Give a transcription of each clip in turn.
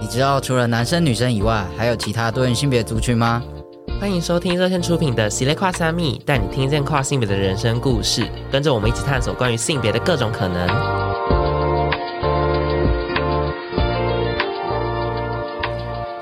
你知道除了男生女生以外，还有其他多元性别族群吗？欢迎收听热线出品的《喜咧跨三米》，带你听见跨性别的人生故事，跟着我们一起探索关于性别的各种可能。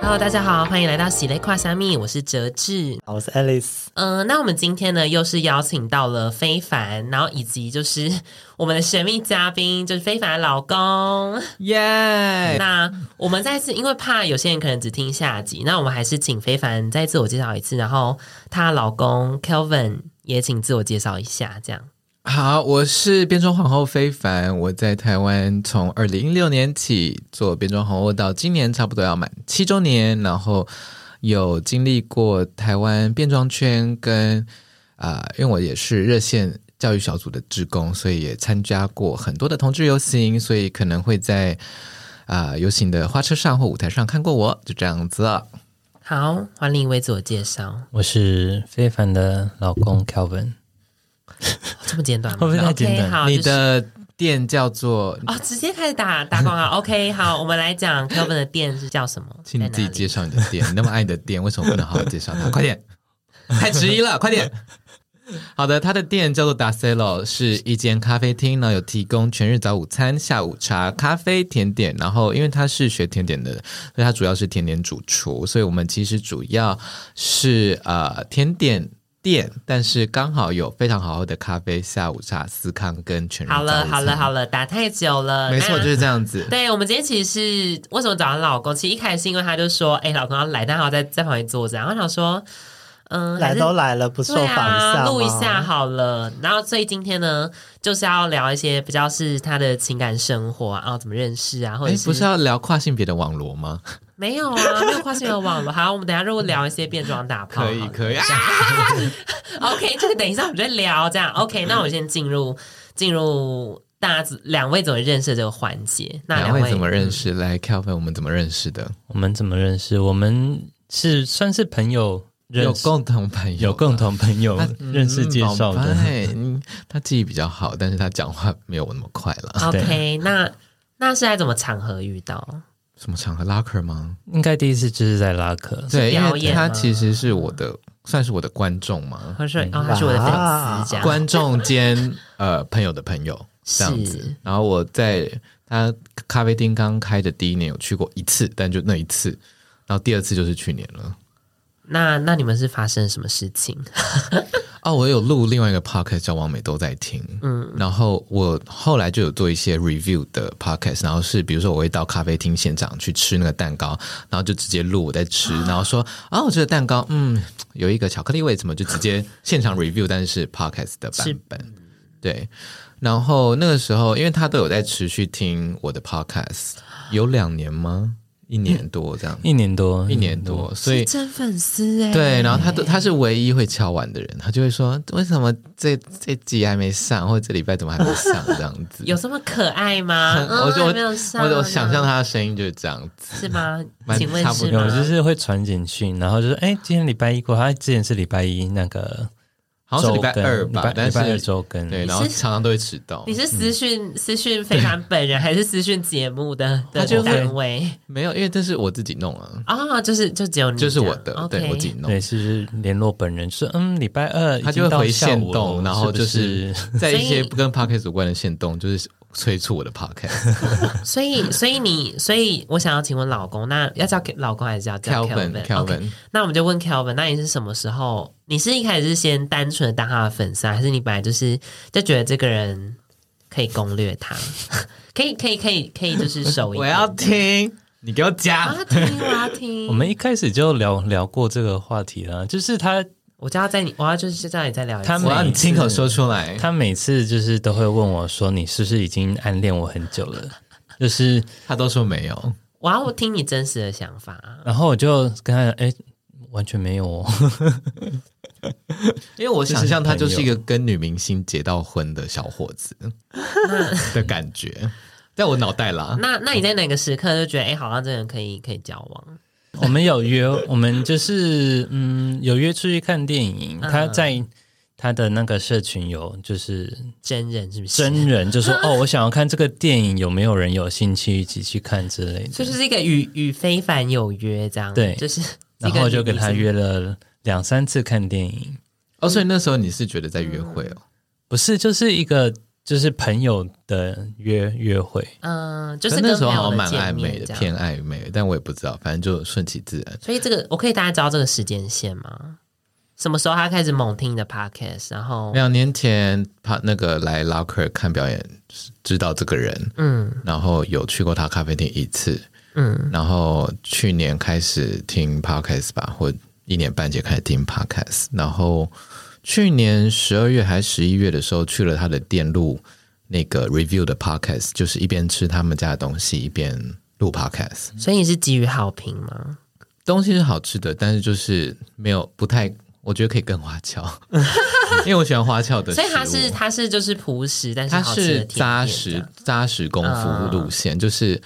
Hello，大家好，欢迎来到喜雷跨虾米，我是哲志，我是 Alice。嗯、呃，那我们今天呢，又是邀请到了非凡，然后以及就是 我们的神秘嘉宾，就是非凡的老公，耶、那我们再次，因为怕有些人可能只听下集，那我们还是请非凡再自我介绍一次，然后她老公 Kelvin 也请自我介绍一下，这样。好，我是变装皇后非凡。我在台湾从二零一六年起做变装皇后，到今年差不多要满七周年。然后有经历过台湾变装圈跟啊、呃，因为我也是热线教育小组的职工，所以也参加过很多的同志游行，所以可能会在啊、呃、游行的花车上或舞台上看过我，就这样子。好，欢迎一位自我介绍，我是非凡的老公 Kelvin。这么简短吗？会不会太简短？Okay, 好，你的店叫做哦，直接开始打打广告。OK，好，我们来讲 Kelvin 的店是叫什么？请你自己介绍你的店。你那么爱你的店，为什么不能好好介绍它？快点，太迟疑了，快点。好的，他的店叫做 DaCelo，是一间咖啡厅呢，有提供全日早午餐、下午茶、咖啡、甜点。然后，因为他是学甜点的，所以他主要是甜点主厨。所以我们其实主要是呃甜点。店，但是刚好有非常好喝的咖啡、下午茶、司康跟全。好了，好了，好了，打太久了。没错，就是这样子。对，我们今天其实是为什么找她老公？其实一开始是因为他就说：“哎，老公要来，但好在在旁边坐着。”然后想说：“嗯，来都来了，不受访一下录一下好了。”然后所以今天呢，就是要聊一些比较是他的情感生活啊，然后怎么认识啊，或者是不是要聊跨性别的网罗吗？没有啊，没有跨性别网络。好，我们等一下如果聊一些变装打炮，可以可以。OK，这个等一下我们再聊。这样 OK，那我先进入进入大家两位怎么认识的这个环节。那两位，两位怎么认识？来，Kelvin，我们怎么认识的？我们怎么认识？我们是算是朋友有共同朋友，有共同朋友 认识介绍的。嗯，他记忆比较好，但是他讲话没有我那么快了。OK，那那是在什么场合遇到？什么场合？拉客吗？应该第一次就是在拉客。对，因为他其实是我的，算是我的观众嘛。他是，哦，他是我的粉丝，观众兼呃朋友的朋友这样子。然后我在他咖啡厅刚开的第一年有去过一次，但就那一次。然后第二次就是去年了。那那你们是发生什么事情？哦，我有录另外一个 podcast 叫王美都在听，嗯，然后我后来就有做一些 review 的 podcast，然后是比如说我会到咖啡厅现场去吃那个蛋糕，然后就直接录我在吃，然后说啊、哦，我这个蛋糕，嗯，有一个巧克力味，怎么就直接 现场 review，但是是 podcast 的版本，对，然后那个时候因为他都有在持续听我的 podcast，有两年吗？一年多这样，一年多，一年多，所以真粉丝哎。对，然后他都他是唯一会敲碗的人，他就会说：“为什么这这集还没上，或者这礼拜怎么还没上？”这样子 有这么可爱吗？我就、哦、没有上我我想象他的声音就是这样子，是吗？请问是吗？有就是会传简讯，然后就说：“哎，今天礼拜一过，他之前是礼拜一那个。”好像是礼拜二吧，礼拜二周更对，然后常常都会迟到。你是私讯、嗯、私讯非凡本人，还是私讯节目的的单位？没有，因为这是我自己弄啊。啊，就是就只有你，就是我的对我自己弄。对，是联络本人是，嗯，礼拜二他就会回线动，然后就是在一些不跟 podcast 有关的线动，就是。催促我的 podcast，所以所以你所以我想要请问老公，那要叫老公还是要叫 Kelvin？Kelvin，、okay, 那我们就问 Kelvin，那你是什么时候？你是一开始是先单纯的当他的粉丝，还是你本来就是就觉得这个人可以攻略他，可以可以可以可以就是手一？我要听，你给我讲，我要听，我要听。我们一开始就聊聊过这个话题了，就是他。我就要在你，我要就是在你再聊一次。我要你亲口说出来。他每次就是都会问我说：“你是不是已经暗恋我很久了？” 就是他都说没有。我要听你真实的想法。然后我就跟他讲：“哎，完全没有哦。”因为我想象他就是一个跟女明星结到婚的小伙子 的感觉，在我脑袋啦。那那你在哪个时刻就觉得哎，好像这人可以可以交往？我们有约，我们就是嗯，有约出去看电影。他在他的那个社群有就是真人是不是？真人就说 哦，我想要看这个电影，有没有人有兴趣一起去看之类的？这就是一个与与非凡有约这样，对，就是然后就跟他约了两三次看电影。哦，所以那时候你是觉得在约会哦？嗯、不是，就是一个就是朋友的约约会。嗯，就是那时候好像蛮暧昧的，偏暧昧，但我也不知道，反正就顺其自然。所以这个我可以大家知道这个时间线吗？什么时候他开始猛听你的 podcast？然后两年前他那个来 Locker 看表演，知道这个人，嗯，然后有去过他咖啡厅一次，嗯，然后去年开始听 podcast 吧，或一年半前开始听 podcast，然后去年十二月还是十一月的时候去了他的店录那个 review 的 podcast，就是一边吃他们家的东西一边录 podcast。所以你是给予好评吗？东西是好吃的，但是就是没有不太。我觉得可以更花俏，因为我喜欢花俏的。所以它是它是就是朴实，但是它是扎实扎实功夫路线，就是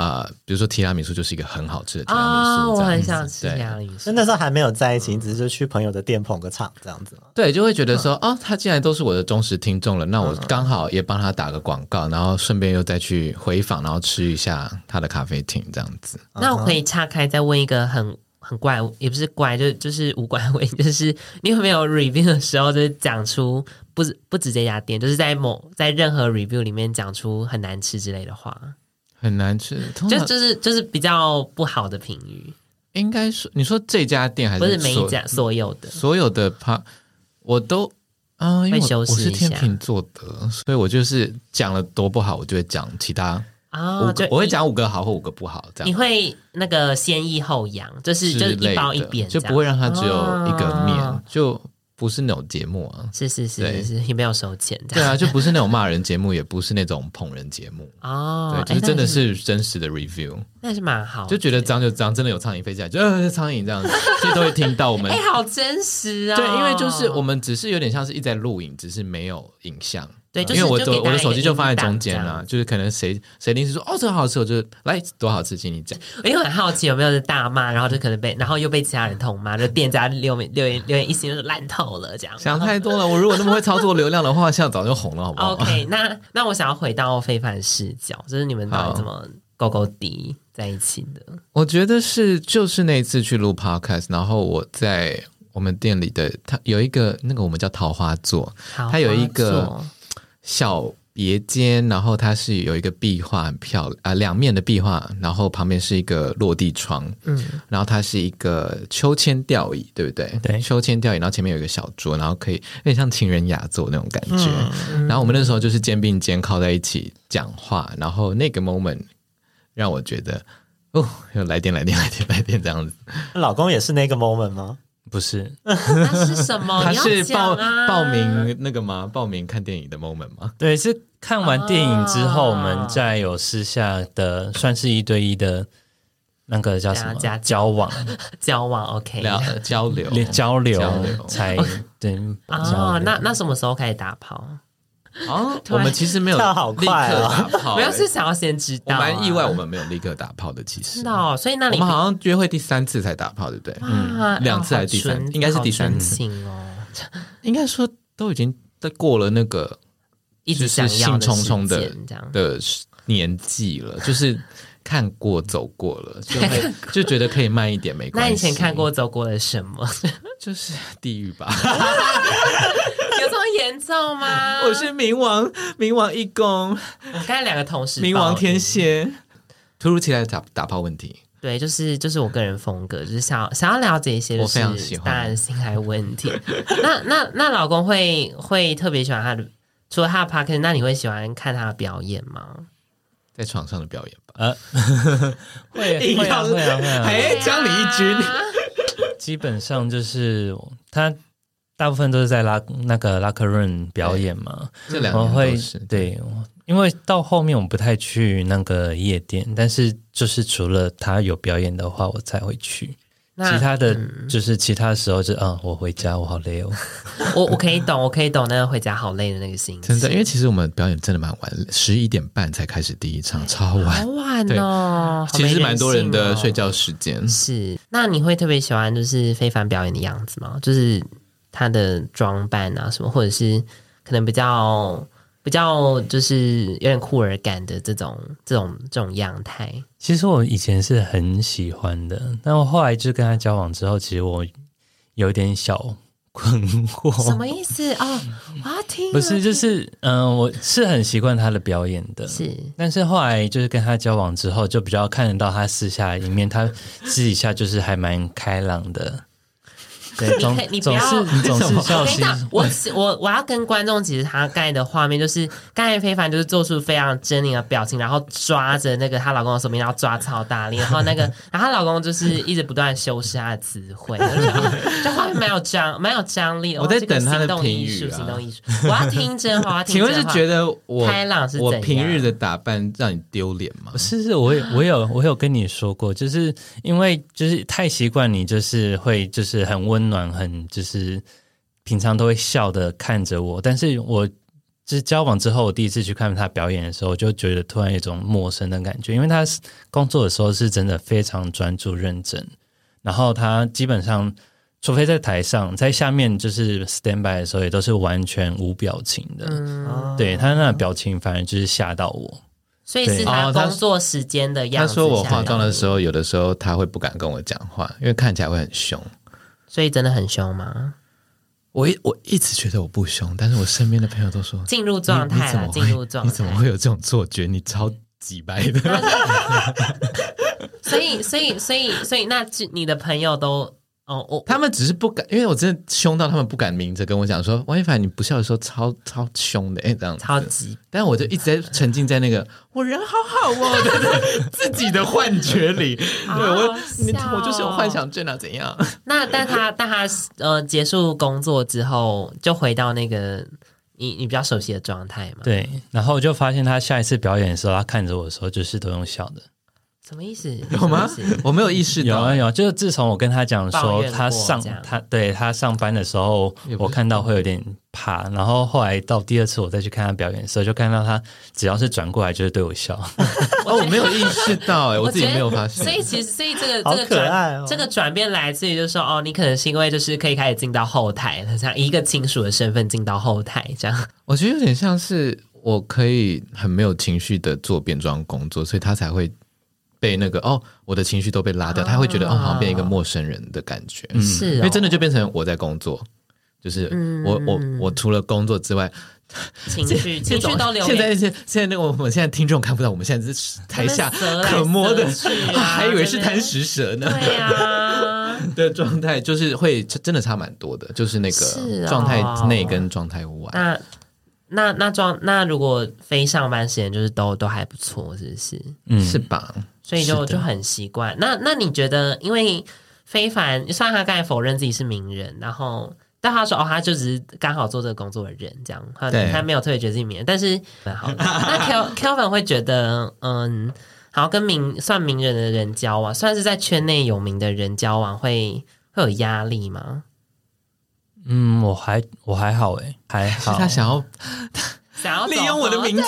啊、呃，比如说提拉米苏就是一个很好吃的提拉米苏，哦，我很想吃提拉米苏。那那时候还没有在一起，只是去朋友的店捧个场这样子吗？对，就会觉得说，哦，他既然都是我的忠实听众了，那我刚好也帮他打个广告，然后顺便又再去回访，然后吃一下他的咖啡厅这样子。那我可以岔开再问一个很。很怪，也不是怪，就就是无关问，就是你有没有 review 的时候，就是讲出不止不止这家店，就是在某在任何 review 里面讲出很难吃之类的话，很难吃，就就是就是比较不好的评语。应该说，你说这家店还是不是每一家所有的所有的趴，我都啊、呃，因为我，我是天秤座的，所以我就是讲了多不好，我就会讲其他。啊，我我会讲五个好或五个不好，这样你会那个先抑后扬，就是就是一包一扁，就不会让它只有一个面，哦、就不是那种节目啊。是是是是是，也没有收钱。对啊，就不是那种骂人节目，也不是那种捧人节目哦。对，就是真的是真实的 review，那是蛮好。就觉得脏就脏，真的有苍蝇飞起来，就呃苍蝇这样子，所以都会听到我们。哎，好真实啊！对，因为就是我们只是有点像是一直在录影，只是没有影像。对，因为我我的手机就放在中间了，就是可能谁谁临时说哦，这个好吃，我就来多好吃，请你讲。我因为很好奇有没有是大骂，然后就可能被然后又被其他人痛骂，就店家留言留言留言一星就是烂透了这样。想太多了，我如果那么会操作流量的话，现在早就红了，好不好？OK，那那我想要回到非凡视角，就是你们到底怎么勾勾滴在一起的？我觉得是就是那次去录 Podcast，然后我在我们店里的他有一个那个我们叫桃花座，它有一个小。别间，然后它是有一个壁画，很漂亮啊，两面的壁画，然后旁边是一个落地窗，嗯，然后它是一个秋千吊椅，对不对？对，秋千吊椅，然后前面有一个小桌，然后可以有点像情人雅座那种感觉。嗯、然后我们那时候就是肩并肩靠在一起讲话，然后那个 moment 让我觉得哦，又来电来电来电来电这样子。老公也是那个 moment 吗？不是，那是什么？他是报报名那个吗？报名看电影的 moment 吗？对，是看完电影之后，我们再有私下的，算是一对一的，那个叫什么？交往，交往，OK，交流，交流，才对。哦，那那什么时候开始打炮？哦，我们其实没有立刻打炮，我要是想要先知道，蛮意外，我们没有立刻打炮的，其实。是的，所以那里我们好像约会第三次才打炮，对不对？嗯，两次还是第三？应该是第三次哦。应该说都已经在过了那个一直是兴冲冲的的年纪了，就是看过走过了，就会就觉得可以慢一点没关系。那以前看过走过了什么？就是地狱吧。严重吗？我是冥王，冥王一宫，刚才两个同时，冥王天蝎，突如其来的打打炮问题，对，就是就是我个人风格，就是想想要了解一些，就是，我非常喜欢，当然性爱问题。那那那老公会会特别喜欢他的，除了他的 podcast，那你会喜欢看他的表演吗？在床上的表演吧，呃，会 会啊会啊会啊，哎，将你一军，基本上就是他。大部分都是在拉那个拉克润表演嘛，这两个会对，因为到后面我们不太去那个夜店，但是就是除了他有表演的话，我才会去。其他的就是其他时候就啊、嗯，我回家我好累哦。我我可以懂，我可以懂那个回家好累的那个心情。真的，因为其实我们表演真的蛮晚，十一点半才开始第一场，超晚，好晚哦。其实蛮多人的睡觉时间。是，那你会特别喜欢就是非凡表演的样子吗？就是。他的装扮啊什么，或者是可能比较比较就是有点酷儿感的这种这种这种样态。其实我以前是很喜欢的，但我后来就跟他交往之后，其实我有点小。困惑什么意思啊？哦、我要听不是就是嗯、呃，我是很习惯他的表演的，是，但是后来就是跟他交往之后，就比较看得到他私下一面，他私底下就是还蛮开朗的。对，总你总是你总是笑嘻嘻。我我我要跟观众其实他刚才的画面就是刚才非凡就是做出非常狰狞的表情，然后抓着那个她老公的手臂，然后抓超大力，然后那个 然后她老公就是一直不断修饰她的词汇，就画面蛮有张蛮有张力的。我在等他的评语，行动艺术，我要听真话。请问是觉得我开朗是我平日的打扮让你丢脸吗？是是，我有我有我有跟你说过，就是因为就是太习惯你就是会就是很温。暖很就是平常都会笑的看着我，但是我就是交往之后，我第一次去看他表演的时候，我就觉得突然有一种陌生的感觉，因为他工作的时候是真的非常专注认真，然后他基本上除非在台上，在下面就是 stand by 的时候，也都是完全无表情的。嗯，对他那表情反而就是吓到我，所以是他工作时间的样子。他说我化妆的时候，有的时候他会不敢跟我讲话，因为看起来会很凶。所以真的很凶吗？我一我一直觉得我不凶，但是我身边的朋友都说进入状态了，进入状态，你怎么会有这种错觉？你超级白的。所以，所以，所以，所以，那你的朋友都。哦，我他们只是不敢，因为我真的凶到他们不敢明着跟我讲说，王一凡，你不笑的时候超超凶的，哎，这样子超级。但我就一直在沉浸在那个 我人好好哦的 自己的幻觉里，对我你我就是有幻想症啊，怎样？那但他但他呃结束工作之后，就回到那个你你比较熟悉的状态嘛？对，然后我就发现他下一次表演的时候，他看着我的时候就是都用笑的。什么意思？有吗？我没有意识到。有啊有，就是自从我跟他讲说他上他对他上班的时候，我看到会有点怕。然后后来到第二次我再去看他表演的时候，就看到他只要是转过来就是对我笑。哦，我没有意识到哎，我自己没有发现。所以其实所以这个这个转这个转变来自于就是说哦，你可能是因为就是可以开始进到后台了，像一个亲属的身份进到后台这样。我觉得有点像是我可以很没有情绪的做变装工作，所以他才会。被那个哦，我的情绪都被拉掉，他会觉得哦，好像变一个陌生人的感觉，是，因为真的就变成我在工作，就是我我我除了工作之外，情绪 情绪都流。现在现现在那个我们现在听众看不到，我们现在是台下可摸的，还以为是贪食蛇呢，对啊，的状态就是会真的差蛮多的，就是那个状态内跟状态外。那那那状那如果非上班时间就是都都还不错，是不是？嗯，是吧？所以就就很习惯。那那你觉得，因为非凡，虽然他刚才否认自己是名人，然后但他说哦，他就只是刚好做这个工作的人，这样，他对他没有特别觉得自己名人。但是好，那 Kel Kelvin 会觉得，嗯，好跟名算名人的人交往，算是在圈内有名的人交往，会会有压力吗？嗯，我还我还好诶，还好。他想要。想要利用我的名气，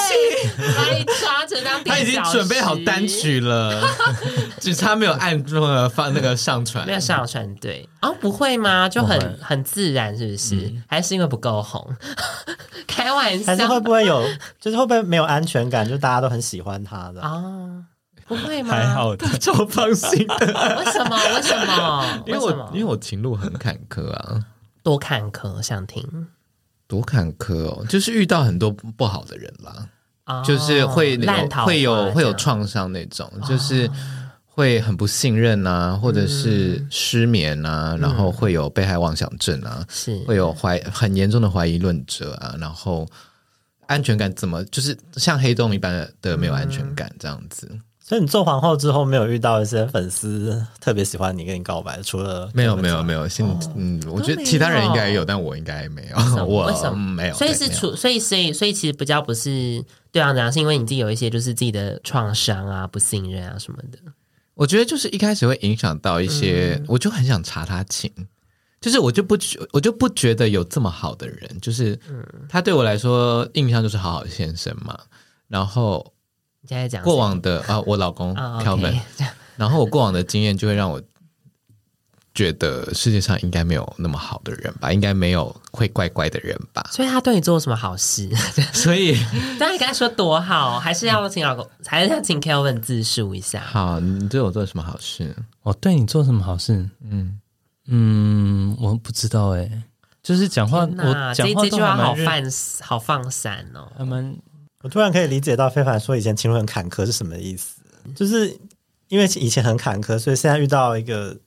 把你抓成当他已经准备好单曲了，只差没有按住了放那个上传，没有上传。对，哦，不会吗？就很很自然，是不是？嗯、还是因为不够红？开玩笑，还是会不会有？就是会不会没有安全感？就大家都很喜欢他的啊、哦？不会吗？还好的，超放心的。为什么？为什么？因为我因为我情路很坎坷啊，多坎坷，想听。多坎坷哦，就是遇到很多不好的人啦，哦、就是会那种会有会有创伤那种，哦、就是会很不信任啊，或者是失眠啊，嗯、然后会有被害妄想症啊，是。会有怀很严重的怀疑论者啊，然后安全感怎么就是像黑洞一般的没有安全感这样子。嗯所以你做皇后之后，没有遇到一些粉丝特别喜欢你，跟你告白？除了没有没有没有，现嗯，我觉得其他人应该也有，但我应该没有。我为什么没有？所以是除，所以所以所以其实比较不是对啊，这样是因为你自己有一些就是自己的创伤啊、不信任啊什么的。我觉得就是一开始会影响到一些，我就很想查他情，就是我就不我就不觉得有这么好的人，就是他对我来说印象就是好好先生嘛，然后。现在讲过往的啊，我老公 Kelvin，然后我过往的经验就会让我觉得世界上应该没有那么好的人吧，应该没有会怪怪的人吧。所以他对你做了什么好事？所以，当你跟他说多好，还是要请老公，还是要请 Kelvin 自述一下？好，你对我做了什么好事？我对你做什么好事？嗯嗯，我不知道哎，就是讲话，哪我讲话这这句话好放好放散哦。他们，我突然可以理解到非凡说以前情路很坎坷是什么意思，就是因为以前很坎坷，所以现在遇到一个。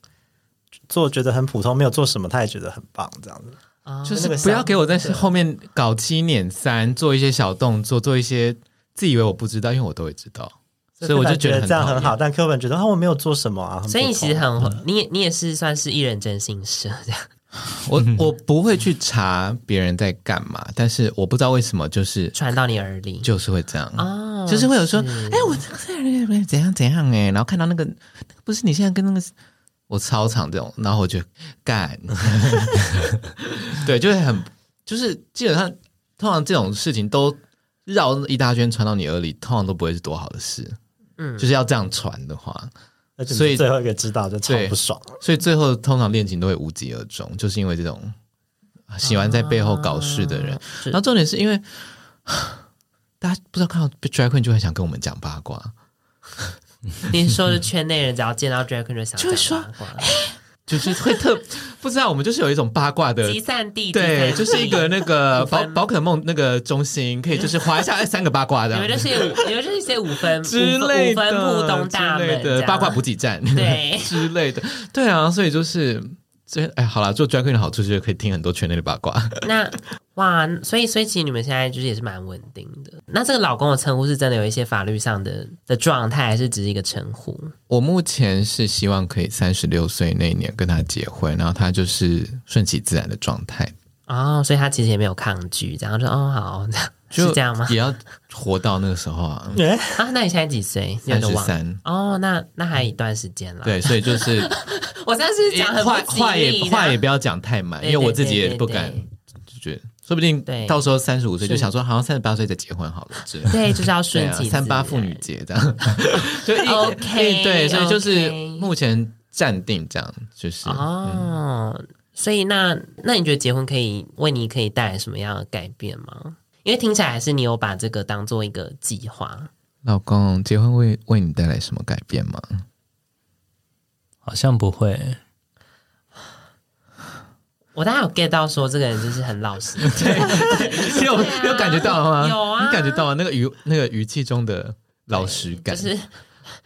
做觉得很普通，没有做什么，他也觉得很棒，这样子。哦、就是不要给我在后面搞七捻三，做一些小动作，做一些自以为我不知道，因为我都会知道，所以我就觉得，这样很好。但 Q 本觉得啊，我没有做什么啊，所以你其实很，嗯、你也你也是算是一人真心社这样。我我不会去查别人在干嘛，但是我不知道为什么就是传到你耳里，就是会这样。哦，就是会有说，哎，我这个人怎样怎样哎，然后看到那个，那个不是你现在跟那个。我超常这种，然后我就干，对，就是很，就是基本上，通常这种事情都绕一大圈传到你耳里，通常都不会是多好的事，嗯，就是要这样传的话，所以最后一个知道就超不爽，所以最后通常恋情都会无疾而终，就是因为这种喜欢在背后搞事的人，啊、然后重点是因为 大家不知道看到 Drag Queen 就很想跟我们讲八卦。你说的圈内人，只要见到 Drag Queen 就想就说，就 是会特 不知道，我们就是有一种八卦的集散地，对，就是一个那个 宝宝可梦那个中心，可以就是划一下三个八卦这样，你们就是你们就是一些五分 之类的五分东大门。的八卦补给站，对。之类的，对啊，所以就是。所以，哎，好了，做 drag queen 的好处就是可以听很多圈内的八卦。那哇，所以，所以其实你们现在就是也是蛮稳定的。那这个老公的称呼是真的有一些法律上的的状态，还是只是一个称呼？我目前是希望可以三十六岁那一年跟他结婚，然后他就是顺其自然的状态。哦，所以他其实也没有抗拒，然后说哦，好，这样是这样吗？也要活到那个时候啊。啊，那你现在几岁？三十三。哦，那那还有一段时间了。对，所以就是。我现在是讲话话也话也不要讲太满，因为我自己也不敢，就觉得说不定到时候三十五岁就想说，好像三十八岁再结婚好了之类。对，就是要顺其三八妇女节这样。就 OK，对，所以就是目前暂定这样，就是哦。所以那那你觉得结婚可以为你可以带来什么样的改变吗？因为听起来还是你有把这个当做一个计划。老公，结婚会为你带来什么改变吗？好像不会，我大概有 get 到说这个人就是很老实，对，有有感觉到了吗？有啊，你感觉到了那个语那个语气中的老实感，就是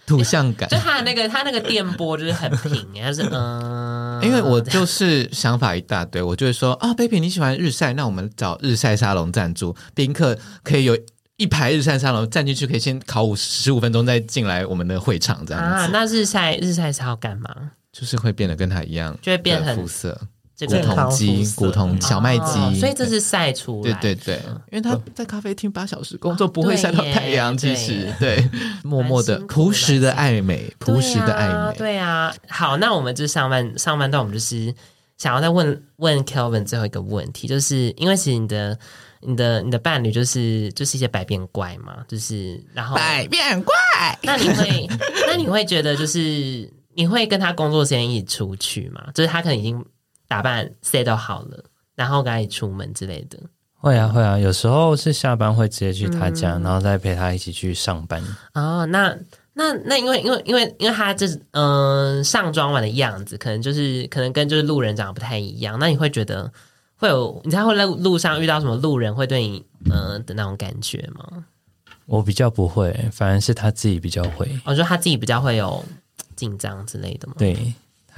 土象感，就他的那个他那个电波就是很平，他是嗯，因为我就是想法一大堆，我就会说啊，baby 你喜欢日晒，那我们找日晒沙龙赞助，宾客可以有。一排日晒沙龙站进去可以先烤五十五分钟再进来我们的会场这样子啊？那日晒日晒是要干嘛？就是会变得跟他一样，就会变很肤色，古铜肌、古铜小麦肌，所以这是晒出来。对对对，因为他在咖啡厅八小时工作，不会晒到太阳。其实对，默默的朴实的爱美，朴实的爱美。对啊，好，那我们就上半上半段，我们就是想要再问问 Kelvin 最后一个问题，就是因为其实你的。你的你的伴侣就是就是一些百变怪嘛，就是然后百变怪，那你会 那你会觉得就是你会跟他工作时间一起出去吗？就是他可能已经打扮 set 好了，然后赶紧出门之类的。会啊会啊，有时候是下班会直接去他家，嗯、然后再陪他一起去上班。哦，那那那因为因为因为因为他这嗯、呃、上妆完的样子，可能就是可能跟就是路人长得不太一样，那你会觉得？会有你才会在路上遇到什么路人会对你呃的那种感觉吗？我比较不会，反而是他自己比较会。我说他自己比较会有紧张之类的吗？对，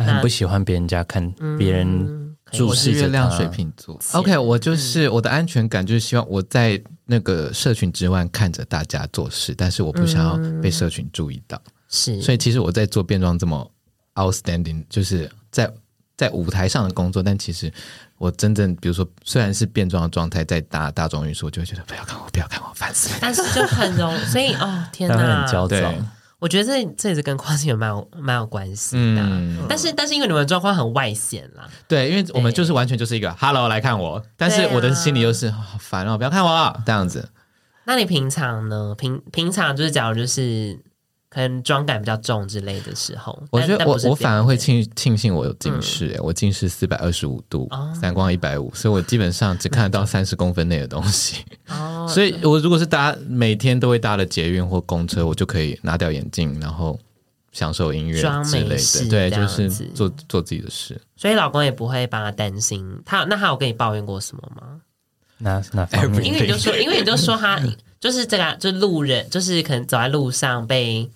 他很不喜欢别人家看别人注视着他。月亮水瓶座。OK，我就是我的安全感就是希望我在那个社群之外看着大家做事，但是我不想要被社群注意到。是，所以其实我在做变装这么 outstanding，就是在在舞台上的工作，但其实。我真正，比如说，虽然是变装的状态，在搭大众运输，我就会觉得不要看我，不要看我，烦死了。但是就很容易，所以哦，天哪，很焦躁。我觉得这这也是跟跨性有蛮有蛮有关系的。嗯、但是但是因为你们状况很外显啦，对，因为我们就是完全就是一个对 “hello” 来看我，但是我的心里又是好烦哦，不要看我这样子。那你平常呢？平平常就是假如就是可能妆感比较重之类的时候，我觉得我我反而会庆庆幸我有近视，欸，嗯、我近视四百二十五度，哦、散光一百五，所以我基本上只看得到三十公分内的东西。哦，所以我如果是搭每天都会搭的捷运或公车，我就可以拿掉眼镜，然后享受音乐之类的，对，就是做做自己的事。所以老公也不会帮他担心，他那他有跟你抱怨过什么吗？那那，因为你就说，因为你就说他。就是这个，就是路人，就是可能走在路上被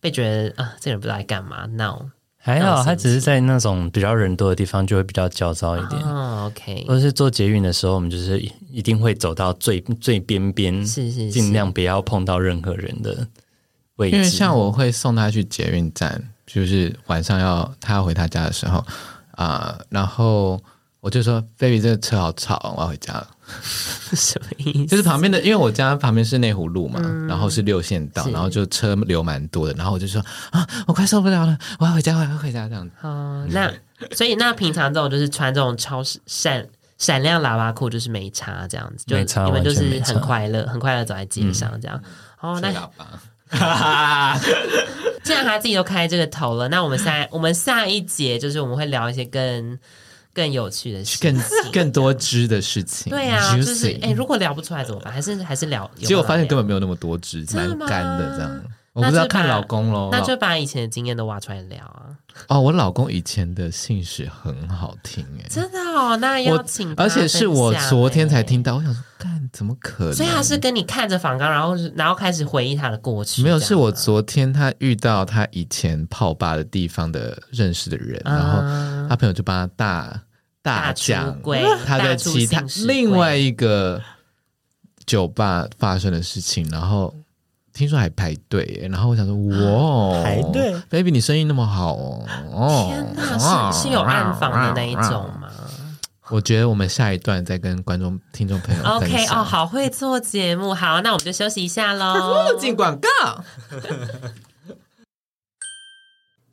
被觉得啊，这个人不知道在干嘛闹。还好，他只是在那种比较人多的地方就会比较焦躁一点。哦，OK。或者是坐捷运的时候，我们就是一定会走到最最边边，是是，尽量不要碰到任何人的位置。因为像我会送他去捷运站，就是晚上要他要回他家的时候啊、呃，然后我就说：“baby，这个车好吵，我要回家了。”什么意思？就是旁边的，因为我家旁边是内湖路嘛，嗯、然后是六线道，然后就车流蛮多的，然后我就说啊，我快受不了了，我要回家，我要回家这样子。哦，那所以那平常这种就是穿这种超闪闪亮喇叭裤，就是没差这样子，就你们就是很快乐，很快乐走在街上这样。嗯、哦，那 既然他自己都开这个头了，那我们下我们下一节就是我们会聊一些更。更有趣的事情，更 更多汁的事情。对啊，就是哎、欸，如果聊不出来怎么办？还是还是聊？其实我发现根本没有那么多汁，蛮干的这样。我不知道看老公喽，那就把以前的经验都挖出来聊啊。哦，我老公以前的姓氏很好听哎，真的哦，那要请，而且是我昨天才听到，我想说，干怎么可能？所以他是跟你看着访纲，然后然后开始回忆他的过去。没有，是我昨天他遇到他以前泡吧的地方的认识的人，然后他朋友就帮他大。大讲他在其他另外一个酒吧发生的事情，然后听说还排队，然后我想说哇，排队，baby 你生意那么好哦，哦天哪，是是有暗访的那一种吗？我觉得我们下一段再跟观众、听众朋友 OK 哦，好会做节目，好，那我们就休息一下喽，进广告。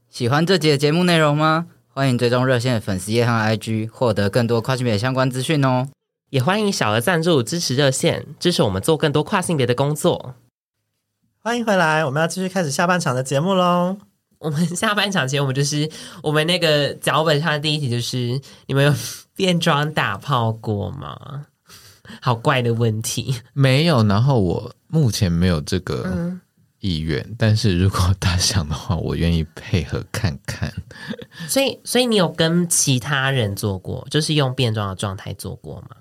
喜欢这集的节目内容吗？欢迎追踪热线的粉丝页和 IG，获得更多跨性别相关资讯哦。也欢迎小额赞助支持热线，支持我们做更多跨性别的工作。欢迎回来，我们要继续开始下半场的节目喽。我们下半场节目就是我们那个脚本上的第一题，就是你们有变装打炮过吗？好怪的问题。没有，然后我目前没有这个。嗯意愿，但是如果他想的话，我愿意配合看看。所以，所以你有跟其他人做过，就是用变装的状态做过吗？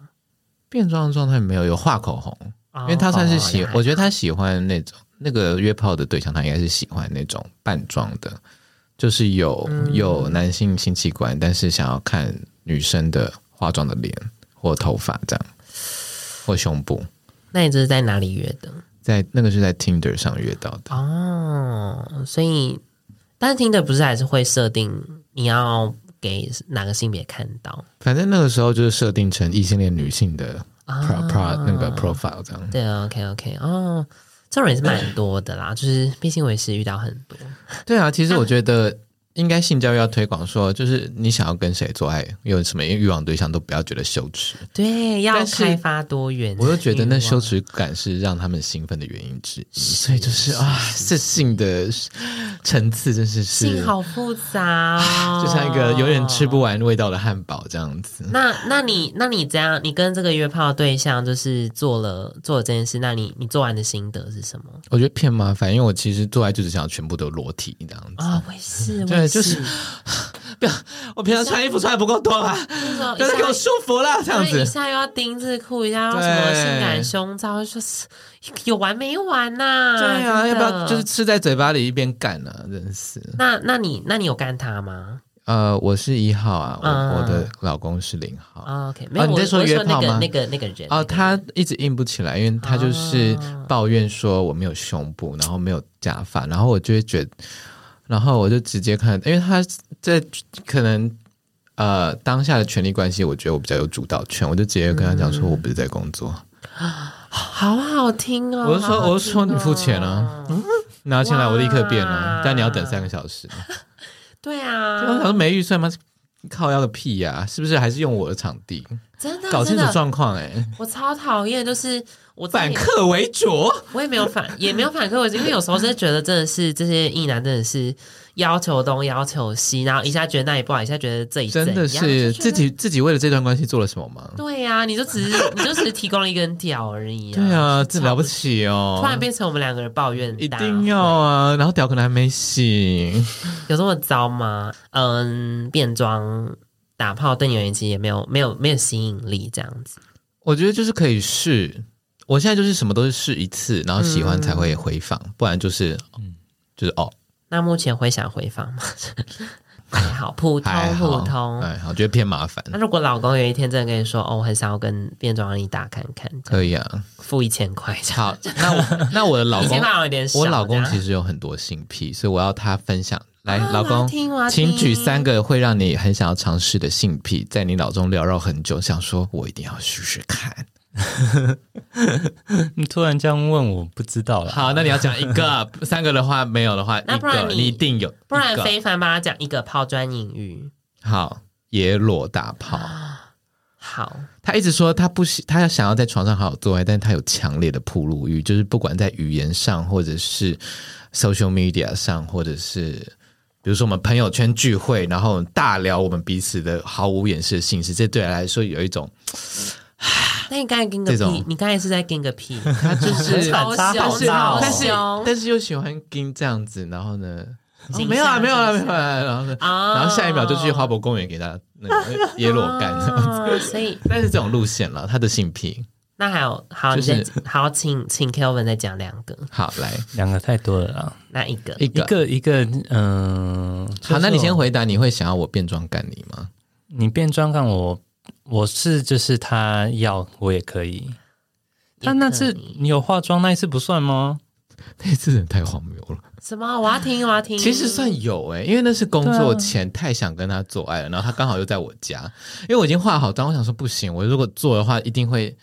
变装的状态没有，有画口红，哦、因为他算是喜，哦、我觉得他喜欢那种那个约炮的对象，他应该是喜欢那种扮装的，就是有、嗯、有男性性器官，但是想要看女生的化妆的脸或头发这样，或胸部。那你这是在哪里约的？在那个是在 Tinder 上约到的哦，所以但是 Tinder 不是还是会设定你要给哪个性别看到？反正那个时候就是设定成异性恋女性的 pro pro、哦、那个 profile 这样。对，OK OK，哦，这种人是蛮多的啦，就是毕竟我也是遇到很多。对啊，其实我觉得。应该性教育要推广，说就是你想要跟谁做爱，有什么欲望对象都不要觉得羞耻。对，要开发多元。我又觉得那羞耻感是让他们兴奋的原因之一，所以就是啊，这性的层次真是是性好复杂哦，就像一个永远吃不完味道的汉堡这样子。那那你那你这样，你跟这个约炮对象就是做了做了这件事，那你你做完的心得是什么？我觉得偏麻烦，因为我其实做爱就是想要全部都裸体这样子啊，我也是，对。就是 不要，我平常穿衣服穿的不够多吧？就是给我舒服了，这样子。一下又要丁字裤，一下要什么性感胸罩，说是有完没完呐？对啊，要不要就是吃在嘴巴里一边干呢？真是。那那你那你有干他吗？呃，我是一号啊，我的老公是零号。OK，没有，你在说约炮吗？那个那个人哦，他一直硬不起来，因为他就是抱怨说我没有胸部，然后没有假发，然后我就会觉得。然后我就直接看，因为他在可能呃当下的权力关系，我觉得我比较有主导权，我就直接跟他讲说，我不是在工作，嗯、好好听哦。我就说，我就说你付钱啊，嗯，拿钱来我立刻变了，但你要等三个小时。对啊，我想说没预算吗？靠要个屁呀、啊！是不是还是用我的场地？真的搞清楚状况哎，我超讨厌，就是我反客为主，我也没有反，也没有反客为主，因为有时候真的觉得真的是这些异男真的是要求东要求西，然后一下觉得那里不好，一下觉得这里真的是自己自己为了这段关系做了什么吗？对呀、啊，你就只是你就只是提供了一根屌而已、啊，对啊，这了不起哦，突然变成我们两个人抱怨，一定要啊，然后屌可能还没洗，有这么糟吗？嗯，变装。打炮对你而言其实也没有没有没有吸引力，这样子。我觉得就是可以试，我现在就是什么都是试一次，然后喜欢才会回访，嗯、不然就是嗯，就是哦。那目前会想回访吗？还好，普通普通。哎，我觉得偏麻烦。那如果老公有一天真的跟你说，哦，我很想要跟变装阿姨打看看，可以啊，付一千块。好，那我那我的老公我老公其实有很多性癖，所以我要他分享。来，啊、老公，请举三个会让你很想要尝试的性癖，在你脑中缭绕很久，想说我一定要试试看。你突然这样问，我不知道了。好，那你要讲一个，三个的话没有的话，那不然你，你一定有。不然非凡帮他讲一个抛砖引玉。好，野裸大炮。好，他一直说他不喜，他要想要在床上好好做爱，但是他有强烈的暴露欲，就是不管在语言上，或者是 social media 上，或者是。比如说我们朋友圈聚会，然后大聊我们彼此的毫无掩饰的性事，这对他来说有一种。那你刚才跟个屁，你刚才是在跟个屁，他就是超凶，但是但是又喜欢跟这样子，然后呢，没有啊，没有啊，没有啊，然后呢，然后下一秒就去花博公园给他那个 耶裸干这样子，所以 但是这种路线了，他的性癖。那还有好，就是好，请请 Kelvin 再讲两个。好，来两个太多了啊。那一个，一个，一个，嗯，好，那你先回答，你会想要我变装干你吗？你变装干我，我是就是他要我也可以。但那次你有化妆那一次不算吗？那次人太荒谬了。什么？我要听，我要听。其实算有哎，因为那是工作前太想跟他做爱了，然后他刚好又在我家，因为我已经化好妆，我想说不行，我如果做的话一定会。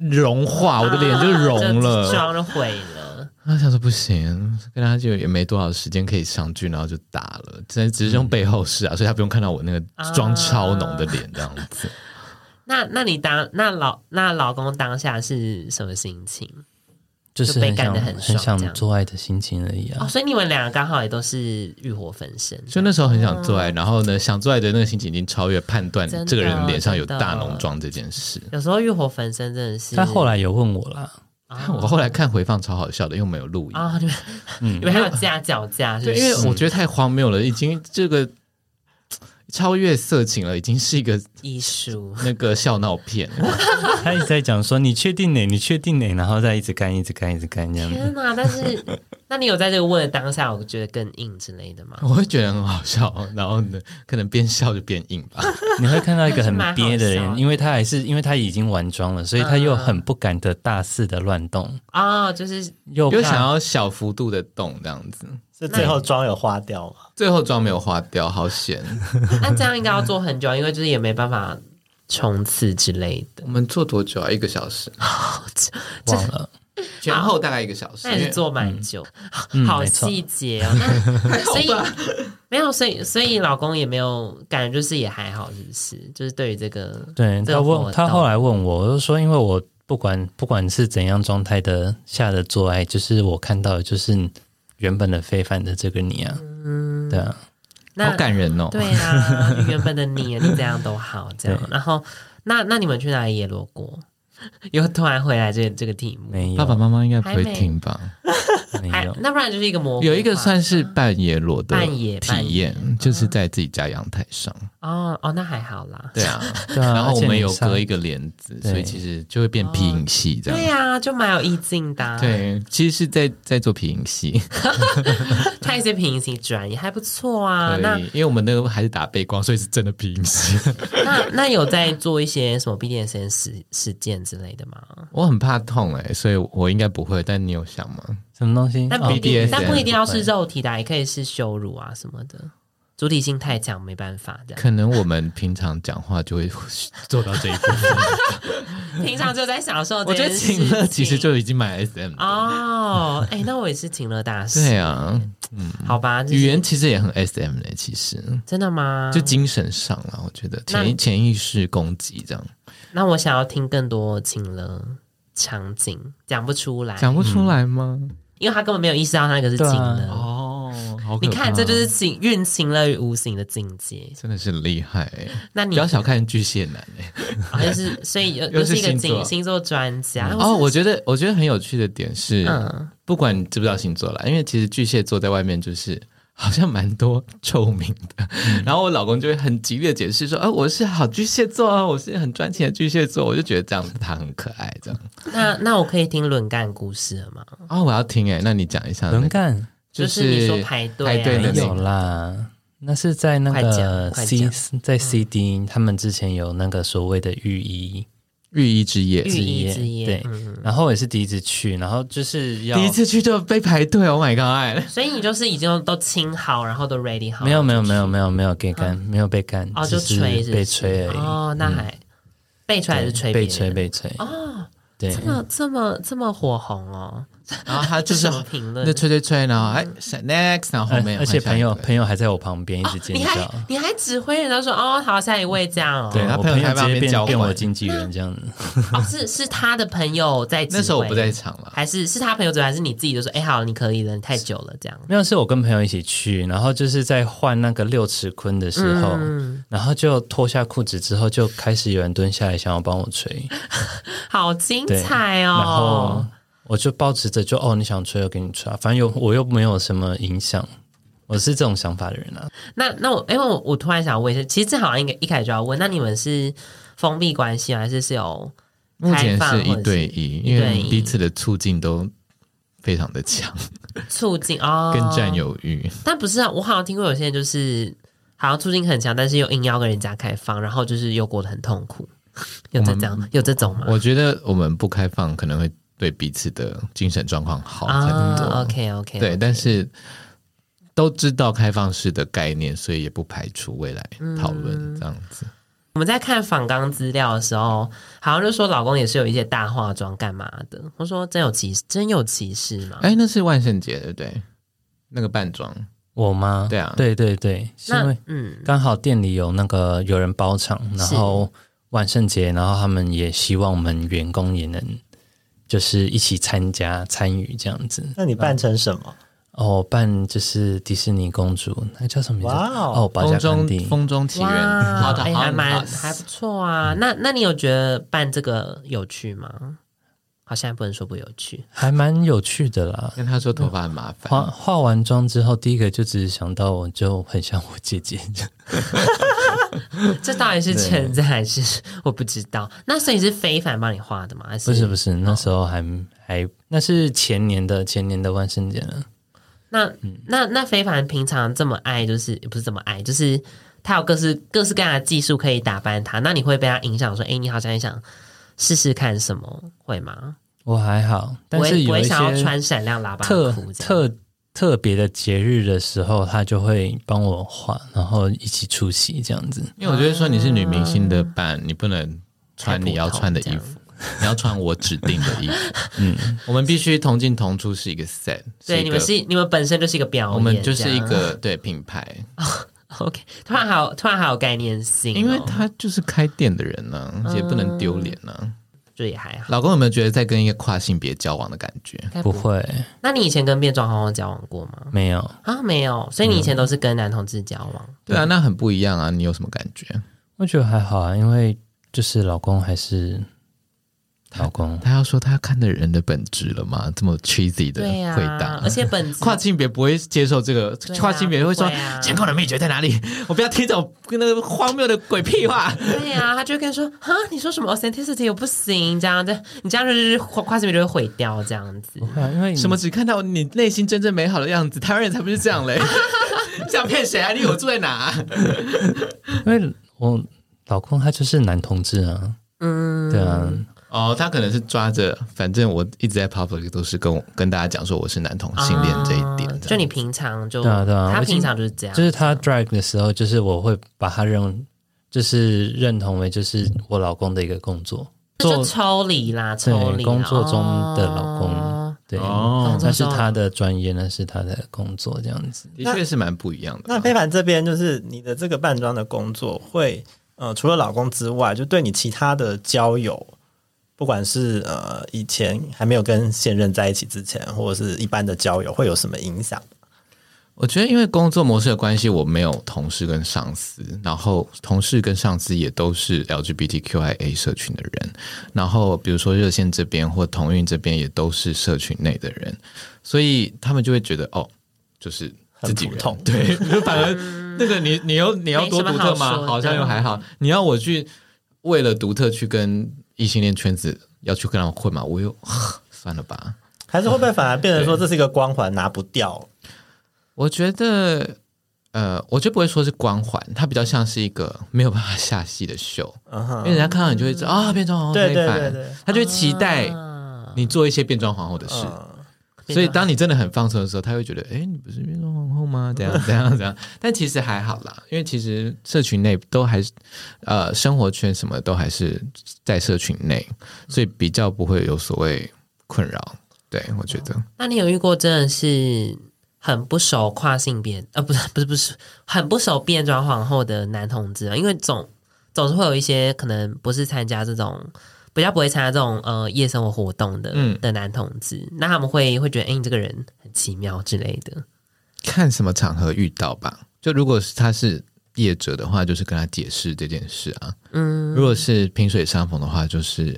融化，我的脸就融了，妆就毁了。他想说不行，跟他就也没多少时间可以上剧，然后就打了。只只是用背后试啊，所以他不用看到我那个妆超浓的脸这样子。那那你当那老那老公当下是什么心情？就是被干得很很想做爱的心情而已啊！哦，所以你们两个刚好也都是欲火焚身，所以那时候很想做爱，然后呢，想做爱的那个心情已经超越判断这个人脸上有大浓妆这件事。有时候欲火焚身真的是。他后来有问我了，我后来看回放超好笑的，又没有录音啊，嗯，因为还有架脚架，对，因为我觉得太荒谬了，已经这个。超越色情了，已经是一个艺术那个笑闹片。他一直在讲说：“你确定呢？你确定呢？”然后再一直干，一直干，一直干这样。天哪！但是，那你有在这个问的当下，我觉得更硬之类的吗？我会觉得很好笑，然后呢，可能边笑就边硬吧。你会看到一个很 憋的人，因为他还是因为他已经完妆了，所以他又很不敢的大肆的乱动啊，就是又又想要小幅度的动这样子。是最后妆有花掉吗？最后妆没有花掉，好险。那这样应该要做很久，因为就是也没办法冲刺之类的。我们做多久啊？一个小时？忘了，前后大概一个小时。那也是做蛮久，好细节哦。所以没有，所以所以老公也没有感觉，就是也还好，是不是？就是对于这个，对他问他后来问我，我就说，因为我不管不管是怎样状态的下的做爱，就是我看到的就是。原本的非凡的这个你啊，嗯，对啊，好感人哦。对啊，原本的你，你这样都好，这样。然后，那那你们去哪里野罗过？又突然回来这这个题目，没有，爸爸妈妈应该不会听吧？没有，那不然就是一个模，有一个算是半野裸的半野体验，就是在自己家阳台上。哦哦，那还好啦。对啊，然后我们有隔一个帘子，所以其实就会变皮影戏这样。对啊，就蛮有意境的。对，其实是在在做皮影戏，看一些皮影戏专业还不错啊。那因为我们那个还是打背光，所以是真的皮影戏。那那有在做一些什么 BDSM 实实践之类的吗？我很怕痛哎，所以我应该不会。但你有想吗？什么东西？但不一定，但不一定要是肉体的，也可以是羞辱啊什么的。主体性太强，没办法的。可能我们平常讲话就会做到这一步，平常就在享受。我觉得情乐其实就已经买 SM 哦。哎、欸，那我也是情乐大师。对啊，嗯，好吧，语言其实也很 SM 的，其实真的吗？就精神上了，我觉得潜潜意识攻击这样。那我想要听更多情了场景，讲不出来，讲不出来吗？嗯、因为他根本没有意识到那个是情乐、啊、哦。你看，这就是情运情了于无形的境界，真的是厉害。那你不要小看巨蟹男哎，就是所以 又是一个星星座专家哦。我觉得我觉得很有趣的点是，嗯，不管你知不知道星座啦，因为其实巨蟹座在外面就是。好像蛮多臭名的，嗯、然后我老公就会很极力的解释说：“啊，我是好巨蟹座啊，我是很专情的巨蟹座。”我就觉得这样子他很可爱，这样。那那我可以听轮干故事了吗？哦，我要听哎，那你讲一下轮干，就是你说排队、啊、排队的有啦，那是在那个 C 在 CD，、嗯、他们之前有那个所谓的浴衣。浴衣之夜，御医之夜，对。嗯、然后也是第一次去，然后就是要第一次去就被排队，Oh my god！所以你就是已经都清好，然后都 ready 好。没有没有没有没有没有给干，嗯、没有被干，哦，就吹被吹而已。哦，那还、嗯、被吹还是吹？被吹被吹。哦，对，这么这么这么火红哦。然后他就是评论，那吹吹吹，然后哎，next，然后后面，而且朋友朋友还在我旁边一直尖叫，你还你还指挥人家说哦，好，下一位这样哦，对他朋友还旁边变我经纪人这样。子，哦，是是他的朋友在，那时候我不在场了，还是是他朋友，还是你自己就说哎，好，你可以了，你太久了这样，没有，是我跟朋友一起去，然后就是在换那个六尺坤的时候，然后就脱下裤子之后，就开始有人蹲下来想要帮我吹，好精彩哦，然后。我就保持着就哦，你想吹就给你吹，反正又我又没有什么影响，我是这种想法的人啊。那那我因为我我突然想问一下，其实这好像应该一开始就要问，那你们是封闭关系还是是有目前是一对一，因为彼此的促进都非常的强，促进哦，跟占有欲。但不是啊，我好像听过有些人就是好像促进很强，但是又硬要跟人家开放，然后就是又过得很痛苦。有这样有这种吗？我觉得我们不开放可能会。对彼此的精神状况好很多。啊，OK OK，对，但是都知道开放式的概念，所以也不排除未来讨论这样子。嗯，我们在看访纲资料的时候，好像就说老公也是有一些大化妆干嘛的。我说真有歧视，真有歧视吗？哎，那是万圣节对不对？那个扮装我吗？对啊，对对对，是因为嗯，刚好店里有那个有人包场，然后万圣节，然后他们也希望我们员工也能。就是一起参加参与这样子。那你扮成什么？哦，扮就是迪士尼公主，那叫什么名字？哇哦，风中风中奇缘，好的，还蛮还不错啊。那那你有觉得扮这个有趣吗？好像不能说不有趣，还蛮有趣的啦。跟他说头发很麻烦，化化完妆之后，第一个就只是想到我就很像我姐姐。这到底是存在还是我不知道？那所以是非凡帮你画的吗？还是不是不是？那时候还、哦、还那是前年的前年的万圣节了。那、嗯、那那非凡平常这么爱，就是也不是这么爱，就是他有各式各式各样的技术可以打扮他。那你会被他影响？说，哎，你好像也想试试看什么？会吗？我还好，但是有一些想要穿闪亮喇叭特特。特别的节日的时候，他就会帮我画，然后一起出席这样子。因为我觉得说你是女明星的扮，你不能穿你要穿的衣服，你要穿我指定的衣服。嗯，我们必须同进同出是一个 set。对，你们是你们本身就是一个表演，我们就是一个对品牌。OK，突然还有突然还有概念性，因为他就是开店的人呢，也不能丢脸呢。这也还好。老公有没有觉得在跟一个跨性别交往的感觉？不会。那你以前跟变装皇后交往过吗？没有啊，没有。所以你以前都是跟男同志交往？嗯、对啊，那很不一样啊。你有什么感觉？我觉得还好啊，因为就是老公还是。老公，他要说他看的人的本质了吗？这么 cheesy 的回答，啊、而且本跨性别不会接受这个，啊、跨性别会说成功的秘诀在哪里？我不要听这种跟那个荒谬的鬼屁话。对呀、啊，他就跟你说啊，你说什么 authenticity 又不行，这样的，你这样就是跨跨性别就会毁掉这样子。因为什么只看到你内心真正美好的样子，台湾人才不是这样嘞！你想骗谁啊？你以为我住在哪、啊？因为我老公他就是男同志啊，嗯，对啊。哦，他可能是抓着，反正我一直在 public 都是跟我跟大家讲说我是男同性恋这一点，就你平常就对啊对啊，他平常就是这样，就是他 drag 的时候，就是我会把他认，就是认同为就是我老公的一个工作，就抽离啦，抽离工作中的老公，对，那是他的专业，那是他的工作，这样子。的确是蛮不一样的。那非凡这边就是你的这个扮装的工作会，呃，除了老公之外，就对你其他的交友。不管是呃以前还没有跟现任在一起之前，或者是一般的交友，会有什么影响？我觉得因为工作模式的关系，我没有同事跟上司，然后同事跟上司也都是 LGBTQIA 社群的人，然后比如说热线这边或同运这边也都是社群内的人，所以他们就会觉得哦，就是自己人，对，反而那个你你要你要多独特吗？好像又还好，你要我去为了独特去跟。异性恋圈子要去跟他们混嘛？我又算了吧，还是会不会反而变成说这是一个光环拿不掉？我觉得，呃，我就不会说是光环，它比较像是一个没有办法下戏的秀，嗯、因为人家看到你就会知道啊，变装皇后非凡，他就会期待你做一些变装皇后的事。嗯所以，当你真的很放松的时候，他会觉得，哎，你不是变装皇后吗？怎 样，怎样，怎样。但其实还好啦，因为其实社群内都还是，呃，生活圈什么都还是在社群内，所以比较不会有所谓困扰。对，我觉得。那你有遇过真的是很不熟跨性别，呃，不是，不是，不是，很不熟变装皇后的男同志啊？因为总总是会有一些可能不是参加这种。比较不会参加这种呃夜生活活动的、嗯、的男同志，那他们会会觉得，哎，你这个人很奇妙之类的。看什么场合遇到吧。就如果是他是业者的话，就是跟他解释这件事啊。嗯，如果是萍水相逢的话，就是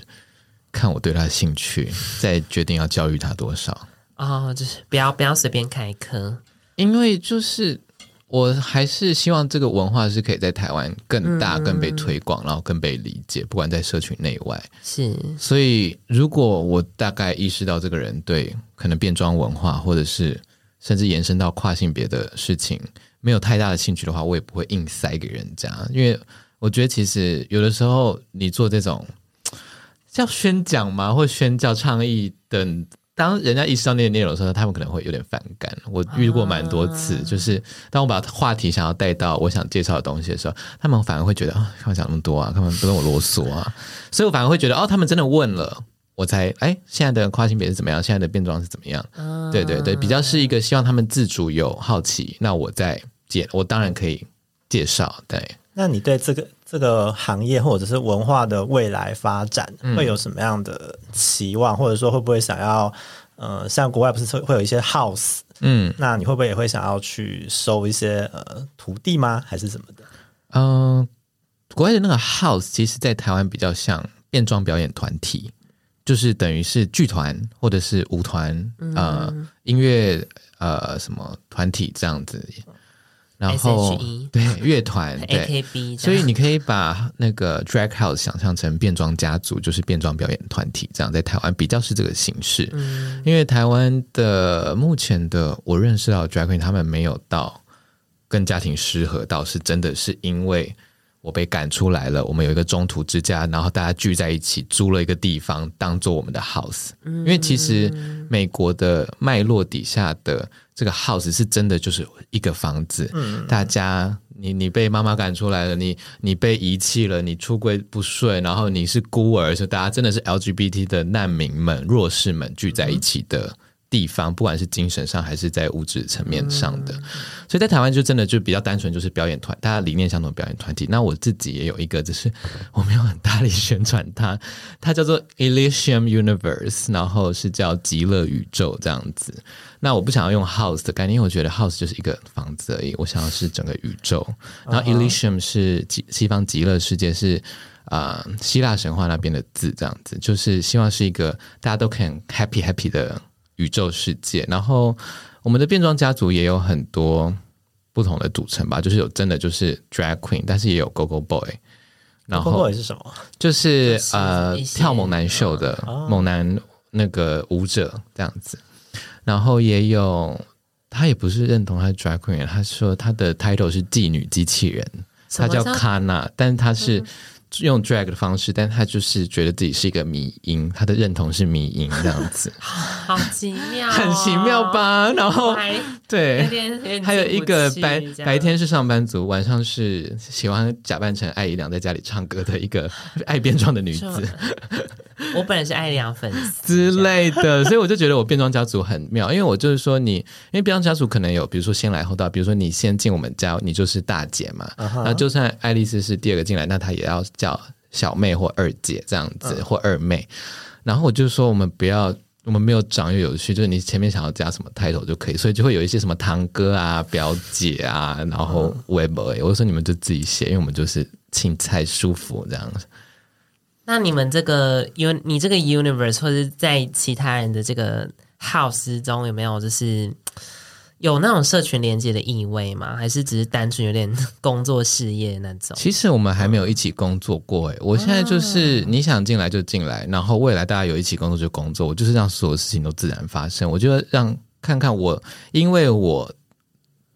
看我对他的兴趣，再决定要教育他多少。哦，就是不要不要随便开课，因为就是。我还是希望这个文化是可以在台湾更大、更被推广，然后更被理解，不管在社群内外。是，所以如果我大概意识到这个人对可能变装文化，或者是甚至延伸到跨性别的事情没有太大的兴趣的话，我也不会硬塞给人家，因为我觉得其实有的时候你做这种叫宣讲吗，或宣教倡议等。当人家意识到那个内容的时候，他们可能会有点反感。我遇过蛮多次，啊、就是当我把话题想要带到我想介绍的东西的时候，他们反而会觉得啊，干嘛讲那么多啊，干嘛不跟我啰嗦啊？所以我反而会觉得哦，他们真的问了，我才哎，现在的跨性别是怎么样？现在的变装是怎么样？啊、对对对，比较是一个希望他们自主有好奇，那我再介，我当然可以介绍。对，那你对这个这个行业或者是文化的未来发展会有什么样的期望，嗯、或者说会不会想要？呃，像国外不是会有一些 house，嗯，那你会不会也会想要去收一些呃徒弟吗？还是什么的？嗯、呃，国外的那个 house，其实在台湾比较像变装表演团体，就是等于是剧团或者是舞团，呃，音乐呃什么团体这样子。然后对乐团，对，AKB，所以你可以把那个 drag house 想象成变装家族，就是变装表演团体，这样在台湾比较是这个形式。嗯，因为台湾的目前的我认识到 drag queen，他们没有到跟家庭失和，到是真的是因为我被赶出来了，我们有一个中途之家，然后大家聚在一起租了一个地方当做我们的 house。因为其实美国的脉络底下的。这个 house 是真的就是一个房子，嗯、大家你你被妈妈赶出来了，你你被遗弃了，你出柜不顺，然后你是孤儿，所以大家真的是 LGBT 的难民们、弱势们聚在一起的。嗯地方，不管是精神上还是在物质层面上的，嗯、所以在台湾就真的就比较单纯，就是表演团，大家理念相同的表演团体。那我自己也有一个，只是我没有很大力宣传它，它叫做 Elysium Universe，然后是叫极乐宇宙这样子。那我不想要用 house 的概念，因为我觉得 house 就是一个房子而已，我想要是整个宇宙。然后 Elysium 是极西方极乐世界，是啊、呃、希腊神话那边的字，这样子就是希望是一个大家都可以 happy happy 的。宇宙世界，然后我们的变装家族也有很多不同的组成吧，就是有真的就是 drag queen，但是也有 go go boy。然后 go go boy 是什么？就是，就是呃跳猛男秀的猛男那个舞者这样子。然后也有他也不是认同他是 drag queen，他说他的 title 是妓女机器人，他叫 Kana，但是他是用 drag 的方式，但他就是觉得自己是一个迷音，他的认同是迷音这样子，好奇妙、哦，很奇妙吧？然后对，还有一个白白天是上班族，晚上是喜欢假扮成艾姨娘在家里唱歌的一个爱变装的女子。我本来是艾怡良粉丝之类的，所以我就觉得我变装家族很妙，因为我就是说你，因为变装家族可能有，比如说先来后到，比如说你先进我们家，你就是大姐嘛，那、uh huh. 就算爱丽丝是第二个进来，那她也要。叫小妹或二姐这样子，嗯、或二妹，然后我就说我们不要，我们没有长幼有序，就是你前面想要加什么 title 就可以，所以就会有一些什么堂哥啊、表姐啊，然后 web，我就说你们就自己写，因为我们就是青菜舒服这样子。那你们这个 un，你这个 universe 或者在其他人的这个 house 中有没有就是？有那种社群连接的意味吗？还是只是单纯有点工作事业那种？其实我们还没有一起工作过诶，我现在就是你想进来就进来，然后未来大家有一起工作就工作，我就是让所有事情都自然发生。我就让看看我，因为我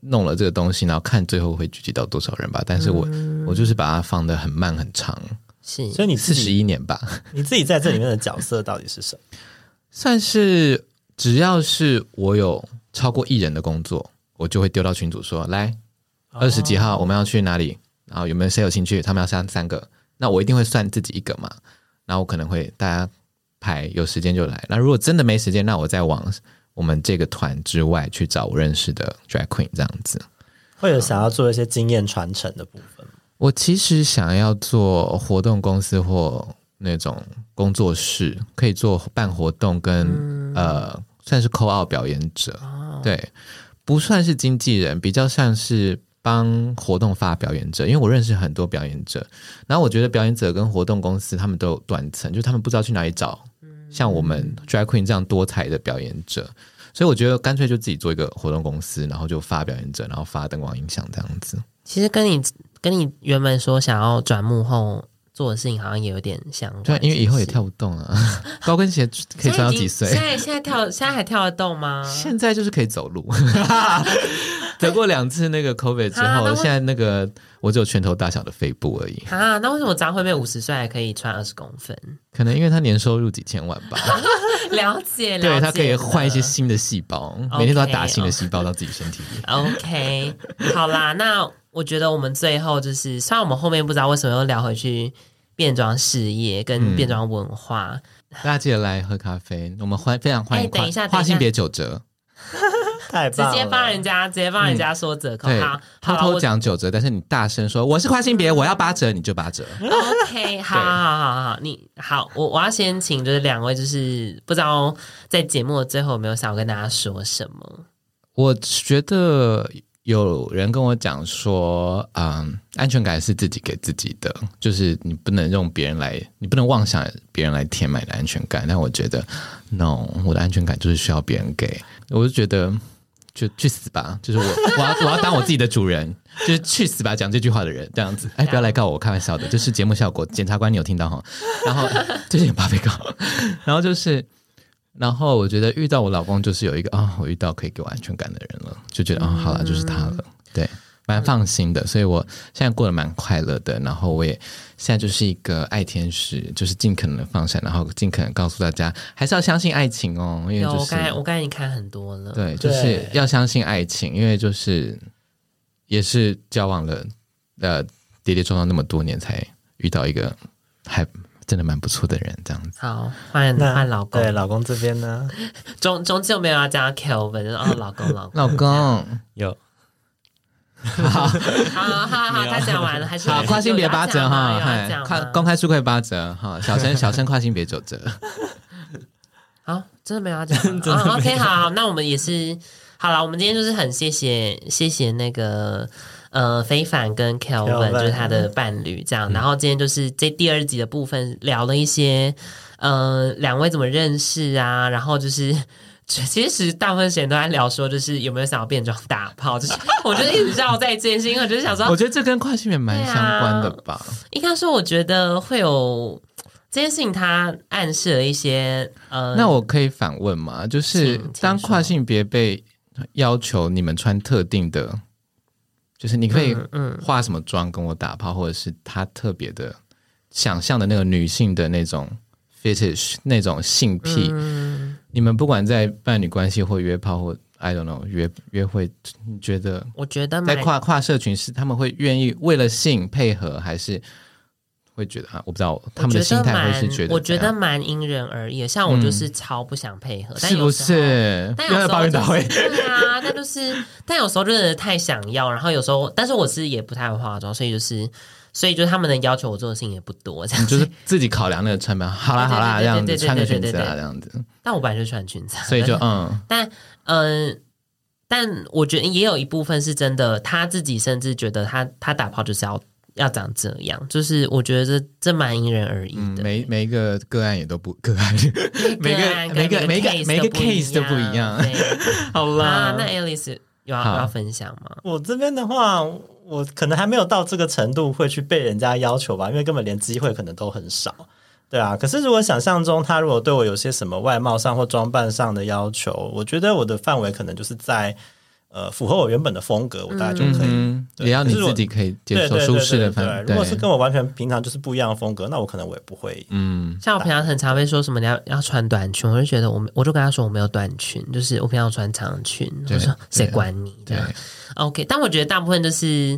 弄了这个东西，然后看最后会聚集到多少人吧。但是我、嗯、我就是把它放的很慢很长，是，所以你四十一年吧。你自己在这里面的角色到底是什么？算是只要是我有。超过一人的工作，我就会丢到群组说：“来，二十几号我们要去哪里？然后有没有谁有兴趣？他们要三三个，那我一定会算自己一个嘛。然后我可能会大家排有时间就来。那如果真的没时间，那我再往我们这个团之外去找我认识的 drag queen 这样子。会有想要做一些经验传承的部分。我其实想要做活动公司或那种工作室，可以做办活动跟、嗯、呃，算是 call out 表演者。”对，不算是经纪人，比较像是帮活动发表演者。因为我认识很多表演者，然后我觉得表演者跟活动公司他们都有断层，就是他们不知道去哪里找像我们 Drag Queen 这样多彩的表演者，所以我觉得干脆就自己做一个活动公司，然后就发表演者，然后发灯光音响这样子。其实跟你跟你原本说想要转幕后。做的事情好像也有点像，对，因为以后也跳不动了。高跟鞋可以穿到几岁？现在现在跳，现在还跳得动吗？现在就是可以走路。得过两次那个 COVID 之后，啊、现在那个我只有拳头大小的肺部而已。啊，那为什么张惠妹五十岁还可以穿二十公分？可能因为她年收入几千万吧。了解，了解。对，她可以换一些新的细胞每天都要打新的细胞到自己身体里。OK，好啦，那。我觉得我们最后就是，虽然我们后面不知道为什么又聊回去变装事业跟变装文化，大家记得来喝咖啡，我们欢非常欢迎。等一下，跨性别九折，太棒了！直接帮人家，直接帮人家说折扣，好，偷偷讲九折，但是你大声说我是花心别，我要八折，你就八折。OK，好好好好，你好，我我要先请就是两位，就是不知道在节目的最后有没有想要跟大家说什么？我觉得。有人跟我讲说，嗯，安全感是自己给自己的，就是你不能用别人来，你不能妄想别人来填满你的安全感。但我觉得，no，我的安全感就是需要别人给。我就觉得，就去死吧！就是我，我要，我要当我自己的主人，就是去死吧！讲这句话的人这样子，哎，不要来告我，我开玩笑的，这是节目效果。检察官，你有听到哈？然后 最近有怕被告，然后就是。然后我觉得遇到我老公就是有一个啊、我遇到可以给我安全感的人了，就觉得啊、好了，就是他了，对，蛮放心的，所以我现在过得蛮快乐的。然后我也现在就是一个爱天使，就是尽可能的放下，然后尽可能告诉大家还是要相信爱情哦，因为就是我刚才我刚才已经看很多了，对，就是要相信爱情，因为就是也是交往了呃跌跌撞撞那么多年才遇到一个还。真的蛮不错的人，这样子。好，欢迎换老公。对，老公这边呢，终终究没有要加 Kelvin 哦，老公，老公，老公有。好好好好，他讲完了，还是好跨性别八折哈，快公开书柜八折哈，小生 小生跨性别九折。好，真的没有要讲。OK，好好，那我们也是好了，我们今天就是很谢谢谢谢那个。呃，非凡跟 Kelvin 就是他的伴侣，这样。嗯、然后今天就是这第二集的部分，聊了一些，呃，两位怎么认识啊？然后就是，其实大部分时间都在聊说，就是有没有想要变装打炮？就是 我觉得一直绕在这件事情，我就是想说，我觉得这跟跨性别蛮相关的吧。应该说，我觉得会有这件事情，它暗示了一些。呃，那我可以反问吗？就是当跨性别被要求你们穿特定的。就是你可以化什么妆跟我打炮，嗯嗯、或者是他特别的想象的那个女性的那种 fetish 那种性癖，嗯、你们不管在伴侣关系或约炮或 I don't know 约约会，你觉得？我觉得在跨跨社群是他们会愿意为了性配合，还是会觉得啊？我不知道他们的心态会是觉得，我觉得蛮因人而异。像我就是超不想配合，嗯、但是不是？但有时候就是对啊，但就是但有时候就是太想要，然后有时候，但是我是也不太会化妆，所以就是。所以，就他们的要求，我做的事情也不多，这样子。就是自己考量那个成本。好啦，好啦，这样子穿个裙子啊，这样子。但我本来就穿裙子，所以就 嗯。但嗯，但我觉得也有一部分是真的，他自己甚至觉得他他打炮就是要要长这样，就是我觉得这这蛮因人而异的。每每一个个案也都不个案，每个 每个每个每个 case 都不一样。好啦，那 Alice 有要要分享吗？我这边的话。我可能还没有到这个程度会去被人家要求吧，因为根本连机会可能都很少，对啊。可是如果想象中他如果对我有些什么外貌上或装扮上的要求，我觉得我的范围可能就是在呃符合我原本的风格，我大概就可以。嗯、也要你自己可以接受舒适的范围。如果是跟我完全平常就是不一样的风格，那我可能我也不会。嗯，像我平常很常被说什么你要要穿短裙，我就觉得我我就跟他说我没有短裙，就是我平常穿长裙。对我说谁管你这样？OK，但我觉得大部分就是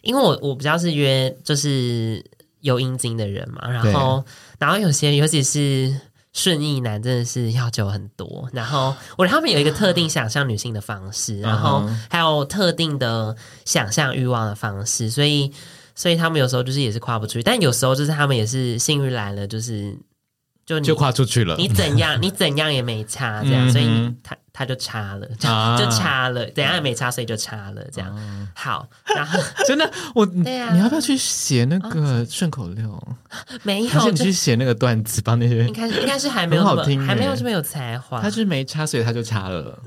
因为我我比较是约就是有阴茎的人嘛，然后然后有些尤其是顺义男真的是要求很多，然后我他们有一个特定想象女性的方式，然后还有特定的想象欲望的方式，所以所以他们有时候就是也是跨不出去，但有时候就是他们也是幸运来了，就是。就就跨出去了，你怎样 你怎样也没差，这样，所以他他就差了，就差了，怎样也没差，所以就差了，这样。好，然后 真的，我对呀，你要不要去写那个顺口溜？没有，还是你去写那个段子，帮那些？应该应该是还没有好听，还没有这么有才华。他是没差，所以他就差了，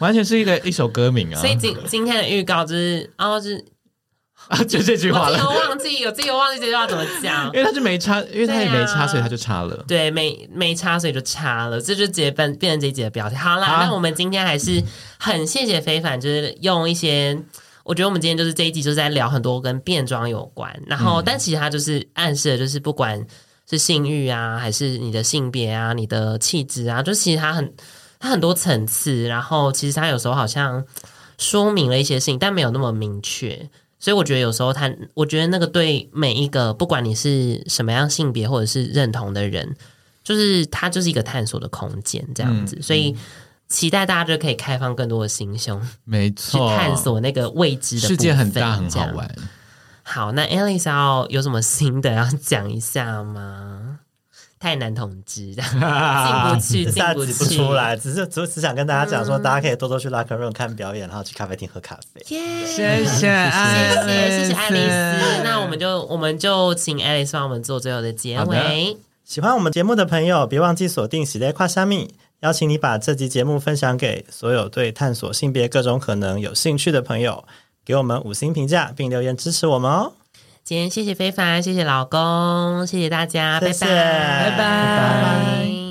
完全是一个一首歌名啊。所以今今天的预告就是，哦，是。啊，就这句话了。我忘记，我自己忘记这句话怎么讲。因为他就没插，因为他也没插，啊、所以他就插了。对，没没插，所以就插了。这就直接变变成这一集的标题。好啦，啊、那我们今天还是很谢谢非凡，就是用一些，我觉得我们今天就是这一集就是在聊很多跟变装有关。然后，嗯、但其实他就是暗示的，就是不管是性欲啊，还是你的性别啊，你的气质啊，就其实他很他很多层次。然后，其实他有时候好像说明了一些事情，但没有那么明确。所以我觉得有时候他，我觉得那个对每一个不管你是什么样性别或者是认同的人，就是他就是一个探索的空间这样子。嗯、所以期待大家就可以开放更多的心胸，没错，去探索那个未知的世界很大很好玩。好，那 Alice 要有什么新的要讲一下吗？太难统治，进不去，进不去，不出来。只是只只想跟大家讲说，大家可以多多去 Locker Room 看表演，然后去咖啡厅喝咖啡。谢谢，谢谢，谢谢爱丽丝。那我们就我们就请爱丽丝帮我们做最后的结尾。喜欢我们节目的朋友，别忘记锁定喜类跨虾米，邀请你把这集节目分享给所有对探索性别各种可能有兴趣的朋友，给我们五星评价，并留言支持我们哦。今天谢谢非凡，谢谢老公，谢谢大家，谢谢，拜拜，拜拜。拜拜。